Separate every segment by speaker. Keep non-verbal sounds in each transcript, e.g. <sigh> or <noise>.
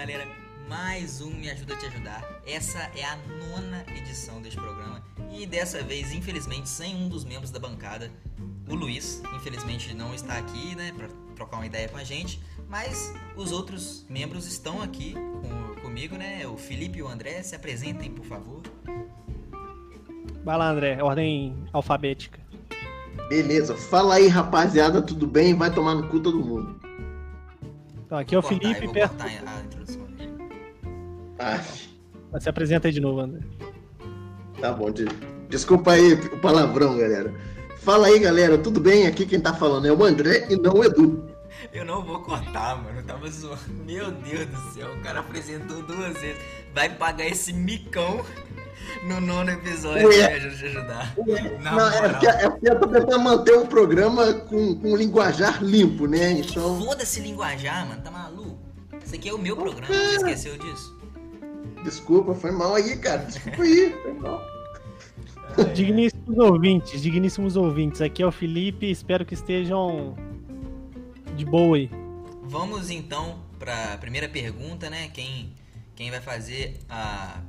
Speaker 1: galera, mais um Me Ajuda a Te Ajudar. Essa é a nona edição deste programa e dessa vez, infelizmente, sem um dos membros da bancada, o Luiz. Infelizmente não está aqui, né, pra trocar uma ideia com a gente, mas os outros membros estão aqui com, comigo, né? O Felipe e o André, se apresentem, por favor.
Speaker 2: Vai lá, André, ordem alfabética.
Speaker 3: Beleza, fala aí, rapaziada, tudo bem? Vai tomar no cu todo mundo.
Speaker 2: Então, aqui é o
Speaker 1: Vou cortar, eu
Speaker 2: Felipe, perto...
Speaker 1: cortar a introdução dele.
Speaker 3: Ah,
Speaker 2: se apresenta aí de novo, André.
Speaker 3: tá bom, de- desculpa aí o palavrão, galera. Fala aí, galera, tudo bem? Aqui quem tá falando é o André e não o Edu.
Speaker 1: Eu não vou cortar, mano. Eu tava zoando. Meu Deus do céu, o cara apresentou duas vezes. Vai pagar esse micão no nono episódio
Speaker 3: Ué.
Speaker 1: Me Ajuda a Te Ajudar. Na
Speaker 3: Não, é porque, é porque eu tô tentando manter o programa com, com linguajar limpo, né? Então,
Speaker 1: Foda-se linguajar, mano. Tá maluco? Esse aqui é o meu programa. Você esqueceu disso?
Speaker 3: desculpa, foi mal aí, cara. Desculpa aí, foi mal. <laughs>
Speaker 2: Digníssimos ouvintes, digníssimos ouvintes, aqui é o Felipe, espero que estejam de boa aí.
Speaker 1: Vamos então pra primeira pergunta, né? Quem, quem vai fazer a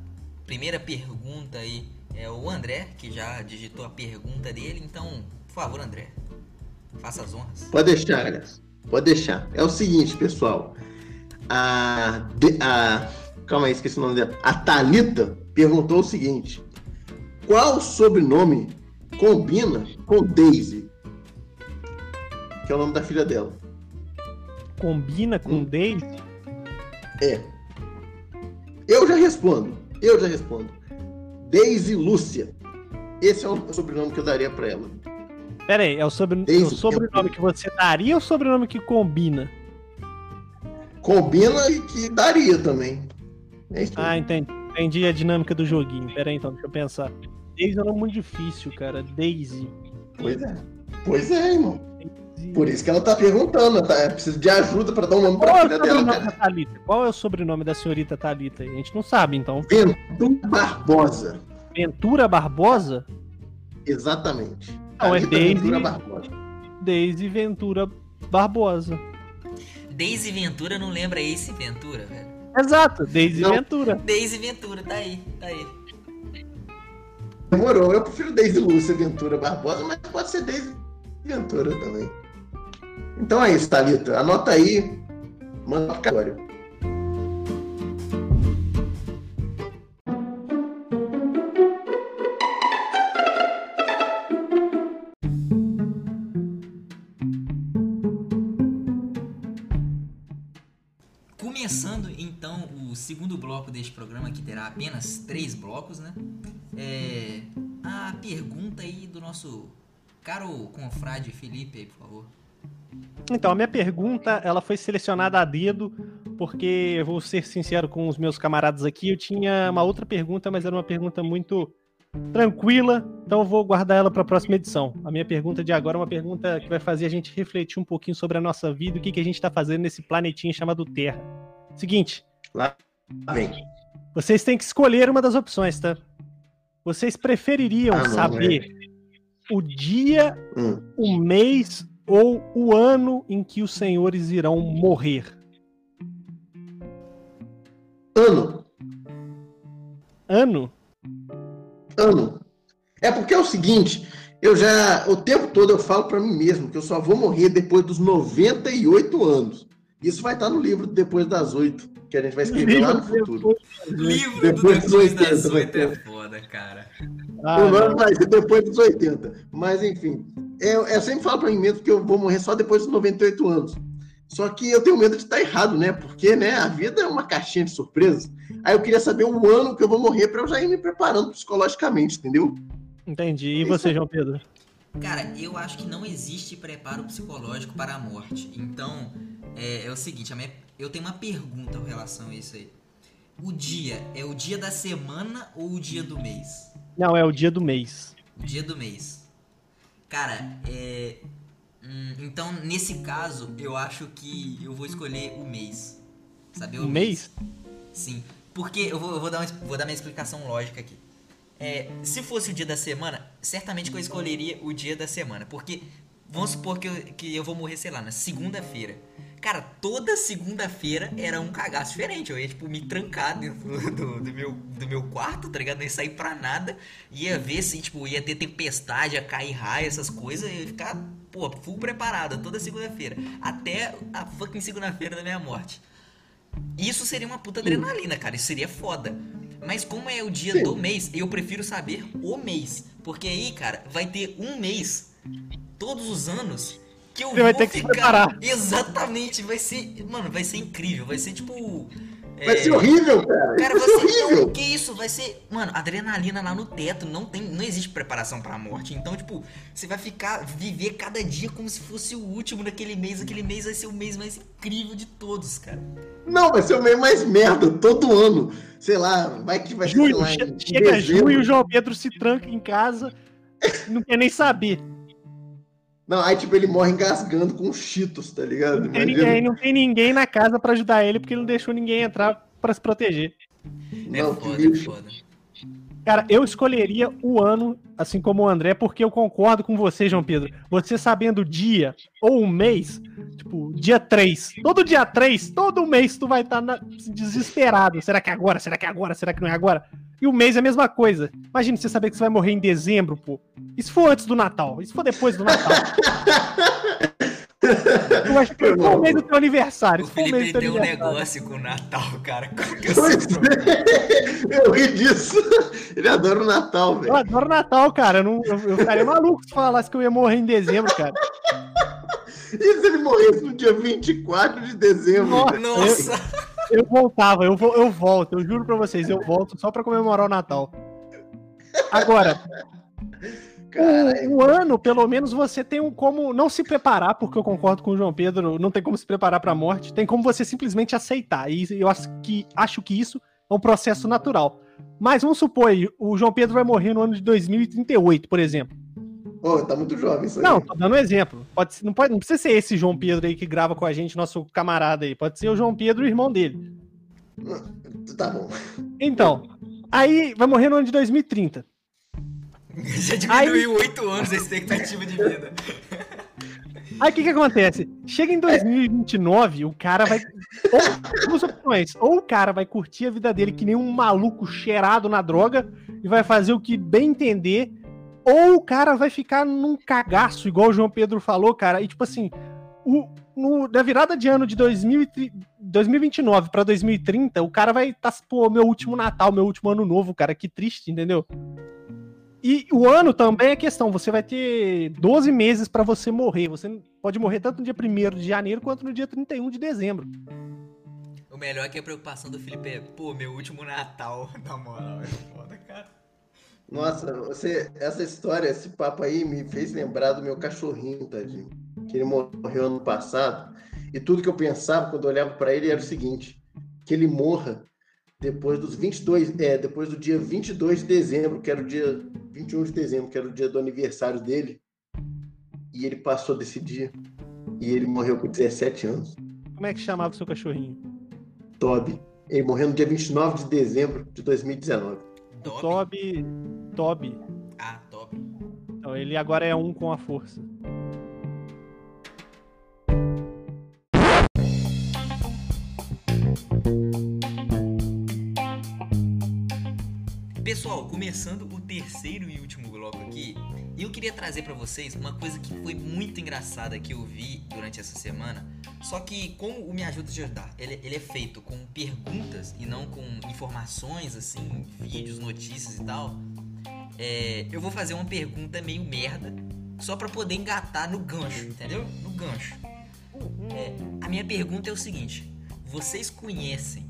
Speaker 1: primeira pergunta aí é o André, que já digitou a pergunta dele. Então, por favor, André, faça as honras.
Speaker 3: Pode deixar, galera. Pode deixar. É o seguinte, pessoal. A, a calma aí, esqueci o nome dela. A Thalita perguntou o seguinte: Qual sobrenome combina com Daisy? Que é o nome da filha dela.
Speaker 2: Combina com
Speaker 3: Hum.
Speaker 2: Daisy?
Speaker 3: É. Eu já respondo. Eu já respondo. Daisy Lúcia. Esse é o sobrenome que eu daria pra ela.
Speaker 2: Pera aí, é o, sobre...
Speaker 3: Daisy.
Speaker 2: o sobrenome que você daria ou o sobrenome que combina?
Speaker 3: Combina e que daria também. É isso
Speaker 2: Ah, entendi. Entendi a dinâmica do joguinho. Pera aí então, deixa eu pensar. Daisy é um nome muito difícil, cara. Daisy.
Speaker 3: Pois é. Pois é, irmão. Por isso que ela tá perguntando, tá? Precisa de ajuda pra dar um nome
Speaker 2: Qual
Speaker 3: pra
Speaker 2: é o
Speaker 3: filha dela,
Speaker 2: sobrenome
Speaker 3: cara.
Speaker 2: Thalita? Qual é o sobrenome da senhorita Thalita? aí? A gente não sabe, então.
Speaker 3: Ventura Barbosa.
Speaker 2: Ventura Barbosa?
Speaker 3: Exatamente.
Speaker 2: Não, é
Speaker 3: Thalita
Speaker 2: Daisy.
Speaker 3: Ventura Barbosa.
Speaker 2: Daisy Ventura Barbosa.
Speaker 1: Daisy Ventura não lembra Ace Ventura, velho.
Speaker 2: Exato, Daisy
Speaker 3: Não.
Speaker 2: Ventura.
Speaker 1: Daisy Ventura, tá aí, tá aí.
Speaker 3: Demorou. Eu prefiro Daisy Lúcia Ventura Barbosa, mas pode ser Daisy Ventura também. Então é isso, Thalita. Anota aí. Manda pra agora.
Speaker 1: Começando então o segundo bloco deste programa, que terá apenas três blocos, né? É. A pergunta aí do nosso caro confrade Felipe aí, por favor.
Speaker 2: Então, a minha pergunta, ela foi selecionada a dedo, porque eu vou ser sincero com os meus camaradas aqui, eu tinha uma outra pergunta, mas era uma pergunta muito tranquila, então eu vou guardar ela para a próxima edição. A minha pergunta de agora é uma pergunta que vai fazer a gente refletir um pouquinho sobre a nossa vida, o que, que a gente está fazendo nesse planetinha chamado Terra. Seguinte,
Speaker 3: Vem.
Speaker 2: vocês têm que escolher uma das opções, tá? Vocês prefeririam
Speaker 3: Ah,
Speaker 2: saber o dia
Speaker 3: Hum.
Speaker 2: o mês ou o ano em que os senhores irão morrer?
Speaker 3: Ano.
Speaker 2: Ano?
Speaker 3: Ano. É porque é o seguinte, eu já, o tempo todo eu falo pra mim mesmo que eu só vou morrer depois dos 98 anos. Isso vai estar no livro Depois das Oito, que a gente vai escrever lá no futuro.
Speaker 1: Livro
Speaker 3: Depois
Speaker 1: do
Speaker 3: dos
Speaker 1: Depois das
Speaker 3: 80,
Speaker 1: Oito é foda, cara.
Speaker 2: Ah,
Speaker 3: o nome
Speaker 2: não.
Speaker 3: vai ser depois dos 80. Mas enfim, eu, eu sempre falo pra mim mesmo que eu vou morrer só depois dos 98 anos. Só que eu tenho medo de estar errado, né? Porque né, a vida é uma caixinha de surpresas. Aí eu queria saber o ano que eu vou morrer pra eu já ir me preparando psicologicamente, entendeu?
Speaker 2: Entendi. E você, João Pedro?
Speaker 1: Cara, eu acho que não existe preparo psicológico para a morte. Então, é, é o seguinte, a minha- eu tenho uma pergunta com relação a isso aí. O dia é o dia da semana ou o dia do mês?
Speaker 2: Não, é o dia do mês.
Speaker 1: O dia do mês. Cara, é. hum, então, nesse caso, eu acho que eu vou escolher o mês. Saber o
Speaker 2: O mês?
Speaker 1: Sim. Porque eu vou, eu vou dar, uma, vou dar minha explicação lógica aqui. É, se fosse o dia da semana, certamente que eu escolheria o dia da semana. Porque, vamos supor que eu, que eu vou morrer, sei lá, na segunda-feira. Cara, toda segunda-feira era um cagaço diferente. Eu ia, tipo, me trancar dentro do, do, meu, do meu quarto, tá ligado? Não ia sair pra nada. Ia ver se, tipo, ia ter tempestade, ia cair raio, essas coisas. Ia ficar, pô, full preparada toda segunda-feira. Até a fucking segunda-feira da minha morte. Isso seria uma puta adrenalina, cara. Isso seria foda. Mas como é o dia Sim. do mês, eu prefiro saber o mês. Porque aí, cara, vai ter um mês, todos os anos, que eu Você vou
Speaker 2: vai ter ficar... que se preparar.
Speaker 1: Exatamente, vai ser. Mano, vai ser incrível. Vai ser tipo.
Speaker 3: Vai é... ser horrível, cara.
Speaker 1: Cara, vai, ser, horrível. Não, que isso? Vai ser. Mano, adrenalina lá no teto. Não tem. Não existe preparação pra morte. Então, tipo, você vai ficar. Viver cada dia como se fosse o último daquele mês. Aquele mês vai ser o mês mais incrível de todos, cara.
Speaker 3: Não, vai ser o mês mais merda todo ano. Sei lá, vai que vai ser. Lá,
Speaker 2: chega junho e o João Pedro se tranca em casa. Não quer nem saber.
Speaker 3: Não, aí tipo, ele morre engasgando com cheetos, tá ligado?
Speaker 2: Não tem, ninguém, não tem ninguém na casa para ajudar ele, porque ele não deixou ninguém entrar para se proteger.
Speaker 1: É não, foda, é foda.
Speaker 2: Cara, eu escolheria o ano, assim como o André, porque eu concordo com você, João Pedro. Você sabendo o dia ou o mês, tipo, dia 3. Todo dia 3, todo mês tu vai estar tá desesperado. Será que é agora? Será que é agora? Será que não é agora? E o mês é a mesma coisa. Imagina você saber que você vai morrer em dezembro, pô. Se for antes do Natal? Se for depois do Natal? <laughs> Eu acho que foi o mês do teu aniversário.
Speaker 1: O Felipe tem um negócio com o Natal, cara.
Speaker 3: Pois é. Eu ri disso. Ele adora o Natal, velho.
Speaker 2: Eu adoro o Natal, cara. Eu, não, eu, eu ficaria maluco se falasse que eu ia morrer em dezembro, cara. <laughs>
Speaker 3: E se ele morresse no dia 24 de dezembro?
Speaker 1: Nossa! Nossa.
Speaker 2: Eu voltava, eu, vou, eu volto, eu juro pra vocês, eu volto só pra comemorar o Natal. Agora, o, o, ano, pelo menos, você tem um como não se preparar, porque eu concordo com o João Pedro, não tem como se preparar pra morte, tem como você simplesmente aceitar. E eu acho que, acho que isso é um processo natural. Mas vamos supor, o João Pedro vai morrer no ano de 2038, por exemplo.
Speaker 3: Pô, tá muito jovem isso aí.
Speaker 2: Não, tô dando um exemplo. Pode, não, pode, não precisa ser esse João Pedro aí que grava com a gente, nosso camarada aí. Pode ser o João Pedro, o irmão dele.
Speaker 3: Tá bom.
Speaker 2: Então, aí vai morrer no ano de 2030. <laughs>
Speaker 1: Já diminuiu oito anos a expectativa de vida.
Speaker 2: Aí o que que acontece? Chega em 2029, o cara vai. Ou, duas opções. Ou o cara vai curtir a vida dele que nem um maluco cheirado na droga e vai fazer o que bem entender ou o cara vai ficar num cagaço, igual o João Pedro falou, cara. E tipo assim, o, no, da virada de ano de 2000, 2029 para 2030, o cara vai estar, tá, pô, meu último Natal, meu último ano novo, cara. Que triste, entendeu? E o ano também é questão. Você vai ter 12 meses para você morrer. Você pode morrer tanto no dia 1 de janeiro quanto no dia 31 de dezembro.
Speaker 1: O melhor é que a preocupação do Felipe é, pô, meu último Natal, <laughs> na moral, é foda, cara.
Speaker 3: Nossa, você, essa história, esse papo aí me fez lembrar do meu cachorrinho, tadinho. Que ele morreu ano passado. E tudo que eu pensava quando eu olhava para ele era o seguinte: que ele morra depois dos 22, é, depois do dia 22 de dezembro, que era o dia 21 de dezembro, que era o dia do aniversário dele. E ele passou desse dia. E ele morreu com 17 anos.
Speaker 2: Como é que chamava o seu cachorrinho?
Speaker 3: Toby. Ele morreu no dia 29 de dezembro de 2019.
Speaker 2: Toby. Toby.
Speaker 1: Ah, Toby.
Speaker 2: Então ele agora é um com a força.
Speaker 1: Pessoal, começando o terceiro e último bloco aqui, eu queria trazer para vocês uma coisa que foi muito engraçada que eu vi durante essa semana. Só que como o Me Ajuda a Ajudar, ele, ele é feito com perguntas e não com informações, assim, vídeos, notícias e tal. É, eu vou fazer uma pergunta meio merda, só para poder engatar no gancho, entendeu? No gancho. É, a minha pergunta é o seguinte: vocês conhecem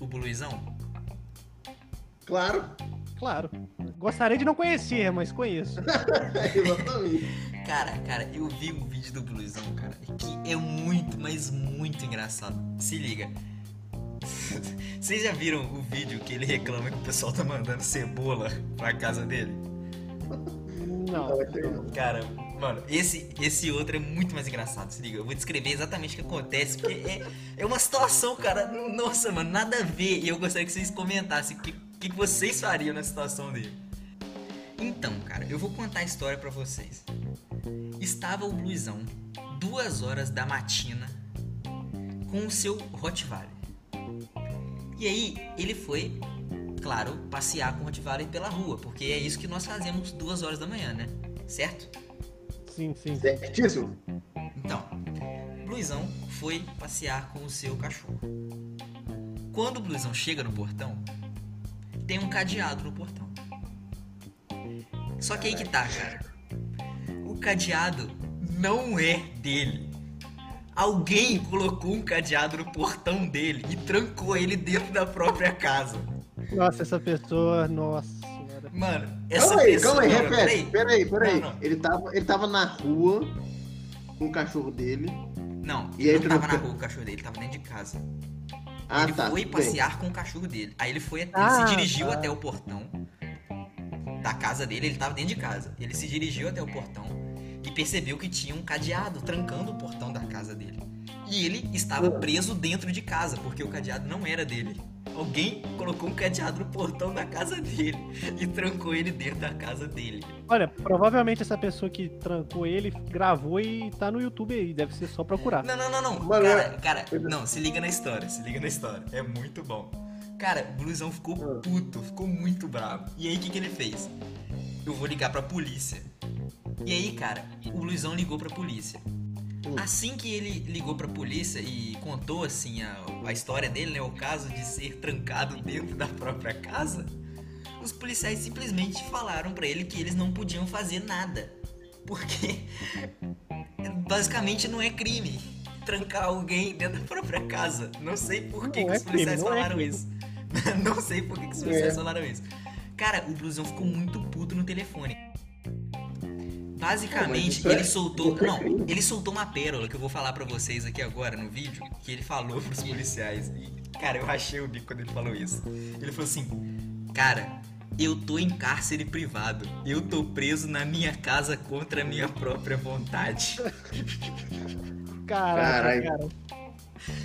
Speaker 1: o Bluizão?
Speaker 3: Claro.
Speaker 2: Claro. Gostaria de não conhecer, mas conheço. <laughs>
Speaker 3: Exatamente.
Speaker 1: Cara, cara, eu vi um vídeo do Bluesão, cara, que é muito, mas muito engraçado. Se liga. Vocês já viram o vídeo que ele reclama que o pessoal tá mandando cebola pra casa dele?
Speaker 2: Não.
Speaker 1: Cara, mano, esse, esse outro é muito mais engraçado. Se liga, eu vou descrever exatamente o que acontece, porque é, é uma situação, cara. Nossa, mano, nada a ver. E eu gostaria que vocês comentassem o que que, vocês fariam na situação dele? Então, cara, eu vou contar a história para vocês. Estava o Luizão, duas horas da matina, com o seu Rottweiler. E aí ele foi, claro, passear com o Rottweiler pela rua, porque é isso que nós fazemos duas horas da manhã, né? Certo?
Speaker 2: Sim, sim.
Speaker 3: Certíssimo.
Speaker 1: Então, Luizão foi passear com o seu cachorro. Quando o Luizão chega no portão, tem um cadeado no portão. Só que aí que tá, cara. O cadeado não é dele. Alguém colocou um cadeado no portão dele e trancou ele dentro da própria casa.
Speaker 2: Nossa, essa pessoa, nossa senhora.
Speaker 1: Mano, essa
Speaker 3: Calma aí,
Speaker 1: pessoa.
Speaker 3: calma aí, repete. Peraí, peraí.
Speaker 1: Não, não.
Speaker 3: Ele, tava, ele tava na rua com o cachorro dele.
Speaker 1: Não,
Speaker 3: E
Speaker 1: ele
Speaker 3: aí
Speaker 1: não tava na rua com o cachorro dele, ele tava dentro de casa.
Speaker 3: Ah,
Speaker 1: ele
Speaker 3: tá.
Speaker 1: foi
Speaker 3: tudo bem.
Speaker 1: passear com o cachorro dele. Aí ele foi, ele
Speaker 2: Ah,
Speaker 1: se dirigiu
Speaker 2: tá.
Speaker 1: até o portão da casa dele, ele tava dentro de casa. Ele se dirigiu até o portão percebeu que tinha um cadeado trancando o portão da casa dele. E ele estava
Speaker 3: Ah.
Speaker 1: preso dentro de casa, porque o cadeado não era dele. Alguém colocou um cadeado no portão da casa dele e trancou ele dentro da casa dele.
Speaker 2: Olha, provavelmente essa pessoa que trancou ele gravou e tá no YouTube aí. Deve ser só procurar.
Speaker 1: Não, não, não, não. Cara, cara, não, se liga na história, se liga na história. É muito bom. Cara, o Blusão ficou
Speaker 3: Ah.
Speaker 1: puto, ficou muito bravo. E aí, o que, que ele fez? Eu vou ligar pra polícia. E aí, cara, o Luizão ligou pra polícia. Assim que ele ligou pra polícia e contou, assim, a, a história dele, né? O caso de ser trancado dentro da própria casa, os policiais simplesmente falaram pra ele que eles não podiam fazer nada. Porque <laughs> basicamente não é crime trancar alguém dentro da própria casa. Não sei por que, que
Speaker 2: é
Speaker 1: os policiais
Speaker 2: crime, é
Speaker 1: falaram
Speaker 2: crime.
Speaker 1: isso. <laughs> não sei por que, que os policiais
Speaker 3: É.
Speaker 1: falaram isso. Cara, o Blusão ficou muito puto no telefone. Basicamente,
Speaker 3: isso é-
Speaker 1: ele soltou.
Speaker 3: é
Speaker 1: Não, ele soltou uma pérola que eu vou falar pra vocês aqui agora no vídeo. Que ele falou pros policiais. E, cara, eu rachei o bico quando ele falou isso. Ele falou assim: Cara, eu tô em cárcere privado. Eu tô preso na minha casa contra a minha própria vontade. <laughs>
Speaker 2: Caraca,
Speaker 3: Caralho.
Speaker 2: cara.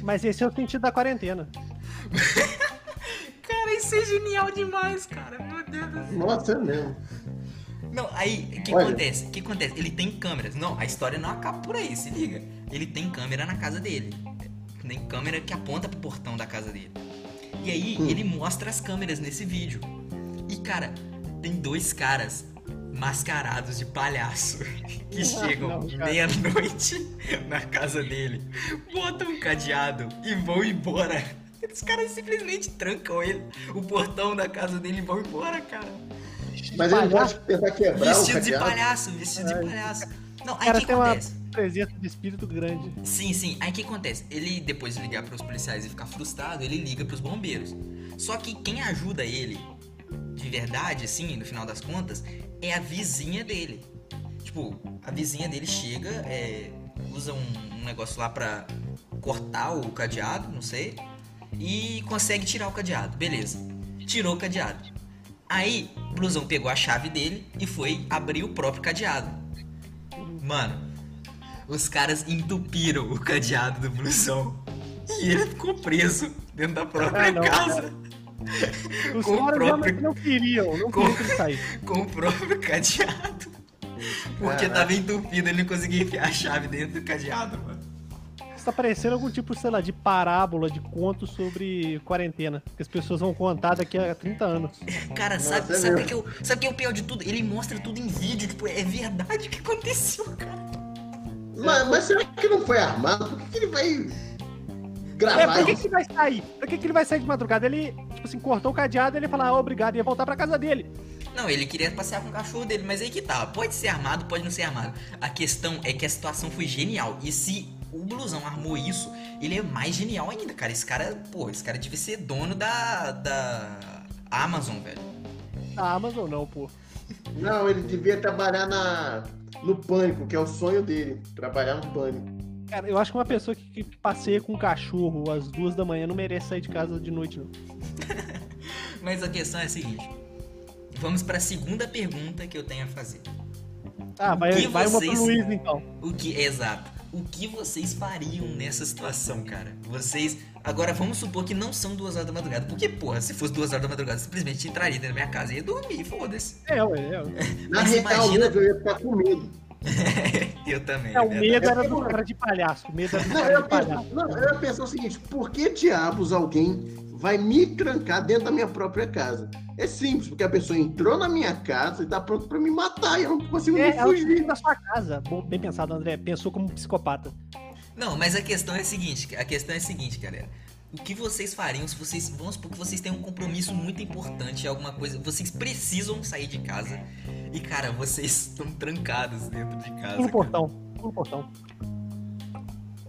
Speaker 2: Mas esse é o sentido da quarentena. <laughs>
Speaker 1: Cara, isso é genial demais, cara. Meu Deus do céu.
Speaker 3: Nossa, é mesmo.
Speaker 1: Não, aí, o que
Speaker 3: Olha.
Speaker 1: acontece? O que acontece? Ele tem câmeras. Não, a história não acaba por aí, se liga. Ele tem câmera na casa dele. Tem câmera que aponta pro portão da casa dele. E aí,
Speaker 3: Hum.
Speaker 1: ele mostra as câmeras nesse vídeo. E, cara, tem dois caras mascarados de palhaço <laughs> que chegam meia-noite <laughs> na casa dele, botam um cadeado e vão embora. Os caras simplesmente trancam ele, o portão da casa dele e vão embora, cara.
Speaker 3: Mas ele vai tentar quebrar o
Speaker 1: Vestido de palhaço, vestido de palhaço. Não,
Speaker 2: O
Speaker 1: aí o
Speaker 2: cara
Speaker 1: que
Speaker 2: tem uma
Speaker 1: acontece?
Speaker 2: presença de espírito grande.
Speaker 1: Sim, sim. Aí o que acontece? Ele, depois de ligar pros policiais e ficar frustrado, ele liga pros bombeiros. Só que quem ajuda ele, de verdade, assim, no final das contas, é a vizinha dele. Tipo, a vizinha dele chega, é, usa um, um negócio lá pra cortar o cadeado, não sei, e consegue tirar o cadeado. Beleza. Tirou o cadeado. Aí, o Blusão pegou a chave dele e foi abrir o próprio cadeado. Mano, os caras entupiram o cadeado do blusão. E ele ficou preso dentro da própria
Speaker 2: Ah, não,
Speaker 1: casa.
Speaker 2: Os
Speaker 1: Com o
Speaker 2: caras
Speaker 1: próprio-
Speaker 2: realmente não queriam, não
Speaker 1: Com-
Speaker 2: queriam que ele saísse. <laughs>
Speaker 1: Com o próprio cadeado. Porque
Speaker 3: Caraca.
Speaker 1: tava entupido, ele não conseguia enfiar a chave dentro do cadeado, mano.
Speaker 2: Isso tá parecendo algum tipo, sei lá, de parábola, de conto sobre quarentena. Que as pessoas vão contar daqui a 30 anos.
Speaker 1: Cara,
Speaker 3: Nossa,
Speaker 1: sabe,
Speaker 3: é
Speaker 1: sabe que, eu, sabe o que é o pior de tudo? Ele mostra tudo em vídeo, tipo, é verdade o que aconteceu, cara.
Speaker 3: Mas, mas será que não foi armado? Por que, que ele vai
Speaker 2: É,
Speaker 3: gravar
Speaker 2: por que, que ele vai sair? Por que, que ele vai sair de madrugada? Ele, tipo assim, cortou o cadeado e ele fala, ah, obrigado, ia voltar pra casa dele.
Speaker 1: Não, ele queria passear com o cachorro dele, mas aí que tá. Pode ser armado, pode não ser armado. A questão é que a situação foi genial. E se o Blusão armou isso, ele é mais genial ainda, cara. Esse cara, pô, esse cara devia ser dono da. da Amazon, velho.
Speaker 2: Na Amazon não, pô.
Speaker 3: Não, ele devia trabalhar na, no pânico, que é o sonho dele. Trabalhar no pânico.
Speaker 2: Cara, eu acho que uma pessoa que, que passeia com um cachorro às duas da manhã não merece sair de casa de noite, não. <laughs>
Speaker 1: Mas a questão é a seguinte. Vamos pra segunda pergunta que eu tenho a fazer.
Speaker 2: Ah,
Speaker 1: O
Speaker 2: vai,
Speaker 1: que
Speaker 2: vai uma pro
Speaker 1: vocês-
Speaker 2: Luiz, então.
Speaker 1: O que. Exato. O que vocês fariam nessa situação, cara? Vocês. Agora vamos supor que não são duas horas da madrugada. Porque, porra, se fosse duas horas da madrugada, simplesmente entraria dentro da minha casa e ia dormir, foda-se.
Speaker 2: É, ué, é. ué. <laughs>
Speaker 3: Na
Speaker 1: Mas
Speaker 3: real,
Speaker 1: imagina-
Speaker 3: eu ia ficar com medo. <laughs>
Speaker 1: Eu também.
Speaker 2: É, o
Speaker 1: verdade.
Speaker 2: medo era do cara de palhaço. O medo era do
Speaker 3: Não, eu
Speaker 2: de
Speaker 3: penso,
Speaker 2: palhaço.
Speaker 3: não, eu ia pensar o seguinte: por que diabos alguém vai me trancar dentro da minha própria casa? É simples, porque a pessoa entrou na minha casa e tá pronto pra me matar e eu não consigo
Speaker 2: É,
Speaker 3: nem
Speaker 2: ela
Speaker 3: fugir.
Speaker 2: fugiu da sua casa. Bom, bem pensado, André. Pensou como um psicopata.
Speaker 1: Não, mas a questão é a seguinte, a questão é a seguinte, galera. O que vocês fariam se vocês, vamos supor que vocês têm um compromisso muito importante, alguma coisa, vocês precisam sair de casa e cara, vocês estão trancados dentro de casa.
Speaker 2: Pula o
Speaker 1: cara.
Speaker 2: portão. Pula o portão.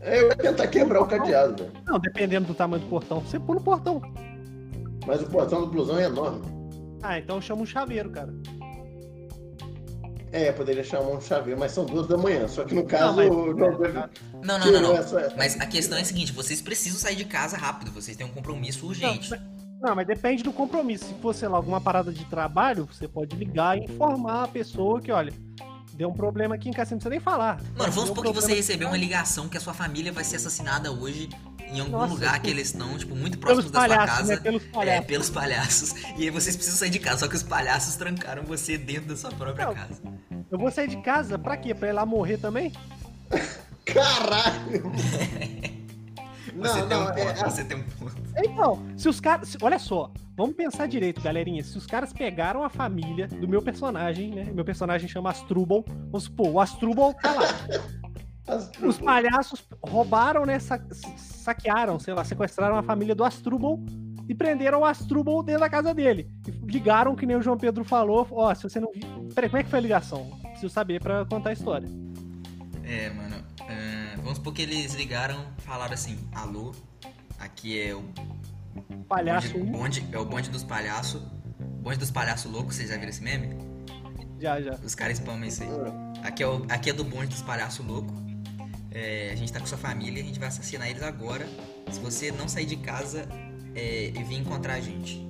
Speaker 3: É, Eu ia tentar quebrar o cadeado, velho.
Speaker 2: Não, dependendo do tamanho do portão. Você pula o portão.
Speaker 3: Mas o portão do blusão é enorme.
Speaker 2: Ah, então chama um chaveiro, cara.
Speaker 3: É, poderia chamar um chaveiro, mas são duas da manhã. Só que no caso,
Speaker 2: mas-
Speaker 3: o João Pedro
Speaker 1: Não, não, não, não.
Speaker 3: essa-
Speaker 1: Mas a questão é a seguinte, vocês precisam sair de casa rápido, vocês têm um compromisso urgente.
Speaker 2: Não, mas depende do compromisso. Se for, sei lá, alguma parada de trabalho, você pode ligar e informar a pessoa que, olha, deu um problema aqui em casa, você não precisa nem falar.
Speaker 1: Mano, vamos
Speaker 2: um
Speaker 1: supor que você recebeu uma ligação que a sua família vai ser assassinada hoje em algum
Speaker 2: Nossa,
Speaker 1: lugar que eles estão, tipo, muito próximos da sua
Speaker 2: palhaços,
Speaker 1: casa.
Speaker 2: né? Pelos
Speaker 1: É,
Speaker 2: palhaços.
Speaker 1: pelos palhaços. E aí vocês precisam sair de casa, só que os palhaços trancaram você dentro da sua própria
Speaker 2: Não.
Speaker 1: casa.
Speaker 2: Eu vou sair de casa pra quê? Pra ir lá morrer também?
Speaker 3: Caralho! <laughs>
Speaker 1: Você
Speaker 3: não,
Speaker 1: tem um
Speaker 3: não,
Speaker 1: ponto,
Speaker 3: é,
Speaker 1: você tem um ponto.
Speaker 2: Então, se os caras. Olha só, vamos pensar direito, galerinha. Se os caras pegaram a família do meu personagem, né? Meu personagem chama Astrubal. Vamos supor, o Astrubal tá lá.
Speaker 3: as-
Speaker 2: Os palhaços roubaram, né? sa- saquearam, sei lá, sequestraram a família do Astrubal e prenderam o Astrubal dentro da casa dele. E ligaram, que nem o João Pedro falou. Ó, se você não viu. Peraí, como é que foi a ligação? Preciso saber pra contar a história.
Speaker 1: É, mano. é, vamos supor que eles ligaram, falaram assim, alô, aqui é o
Speaker 2: Palhaço
Speaker 1: bonde,
Speaker 2: 1,
Speaker 1: bonde- é o bonde dos palhaços. Bonde dos palhaços loucos, vocês já viram esse meme?
Speaker 2: já, já.
Speaker 1: Os caras spamam isso aí. Aqui é, o, aqui é do bonde dos palhaços loucos. É, a gente tá com sua família, a gente vai assassinar eles agora. Se você não sair de casa é, e vir encontrar a gente.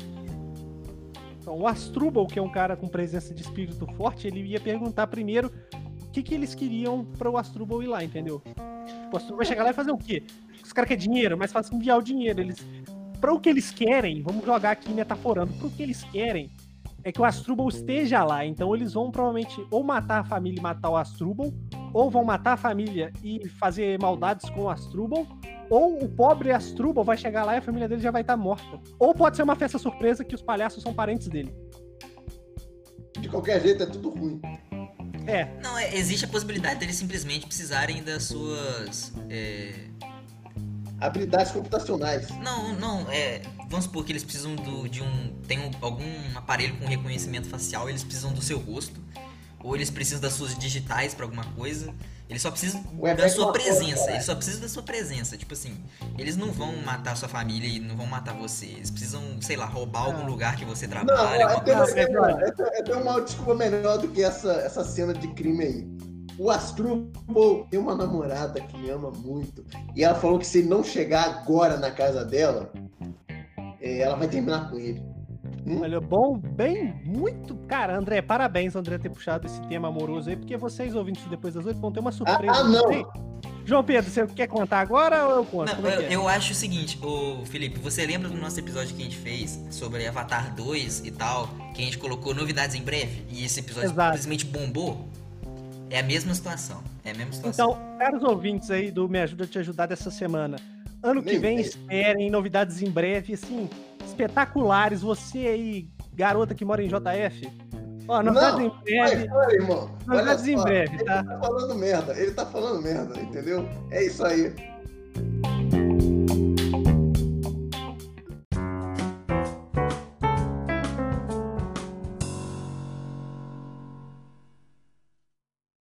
Speaker 2: Então, o Astrubal, que é um cara com presença de espírito forte, ele ia perguntar primeiro o que, que eles queriam para o Astrubal ir lá, entendeu? O Astrubal vai chegar lá e fazer o quê? Os caras querem dinheiro, mas fácil enviar o dinheiro. Eles, para o que eles querem, vamos jogar aqui metaforando, para o que eles querem é que o Astrubal esteja lá. Então eles vão provavelmente ou matar a família e matar o Astrubal, ou vão matar a família e fazer maldades com o Astrubal, ou o pobre Astrubal vai chegar lá e a família dele já vai estar morta. Ou pode ser uma festa surpresa que os palhaços são parentes dele.
Speaker 3: De qualquer jeito, é tudo ruim.
Speaker 2: É,
Speaker 1: Não, é, existe a possibilidade deles simplesmente precisarem das suas. é,
Speaker 3: Habilidades computacionais.
Speaker 1: Não, não, é. Vamos supor que eles precisam do, de um. Tem um- algum aparelho com reconhecimento facial, eles precisam do seu rosto. Ou eles precisam das suas digitais pra alguma coisa. Eles só precisam
Speaker 3: Ué,
Speaker 1: da sua
Speaker 3: uma
Speaker 1: presença.
Speaker 3: foto, cara.
Speaker 1: Eles só precisam da sua presença. Tipo assim, eles não vão matar sua família e não vão matar você. Eles precisam, sei lá, roubar algum
Speaker 2: Não.
Speaker 1: lugar que você
Speaker 3: Não,
Speaker 1: trabalha.
Speaker 3: é,
Speaker 1: alguma
Speaker 3: tem,
Speaker 1: coisa.
Speaker 2: Não,
Speaker 3: é,
Speaker 2: mas olha.
Speaker 3: é, é, tem uma desculpa melhor do que essa, essa cena de crime aí. O Astrubal tem uma namorada que me ama muito. E ela falou que se ele não chegar agora na casa dela, é, ela vai terminar com ele.
Speaker 2: Olha, bom, bem, muito. Cara, André, parabéns, André, ter puxado esse tema amoroso aí, porque vocês ouvintes depois das oito vão ter uma surpresa.
Speaker 3: Ah, não.
Speaker 2: João Pedro, você quer contar agora ou eu conto?
Speaker 1: Não,
Speaker 2: Como é é?
Speaker 1: eu acho o seguinte, ô Felipe, você lembra do nosso episódio que a gente fez sobre Avatar 2 e tal, que a gente colocou novidades em breve e esse episódio
Speaker 2: Exato.
Speaker 1: simplesmente bombou? É a mesma situação. É a mesma situação.
Speaker 2: Então, caros ouvintes aí do Me Ajuda a Te Ajudar dessa semana, ano que vem esperem novidades em breve, assim, espetaculares. Você aí, garota que mora em JF, ó, novidades
Speaker 3: Não,
Speaker 2: em breve.
Speaker 3: Olha, olha, irmão. Olha
Speaker 2: Novidades em breve,
Speaker 3: ele
Speaker 2: tá?
Speaker 3: tá falando merda. Ele tá falando merda, entendeu? É isso aí.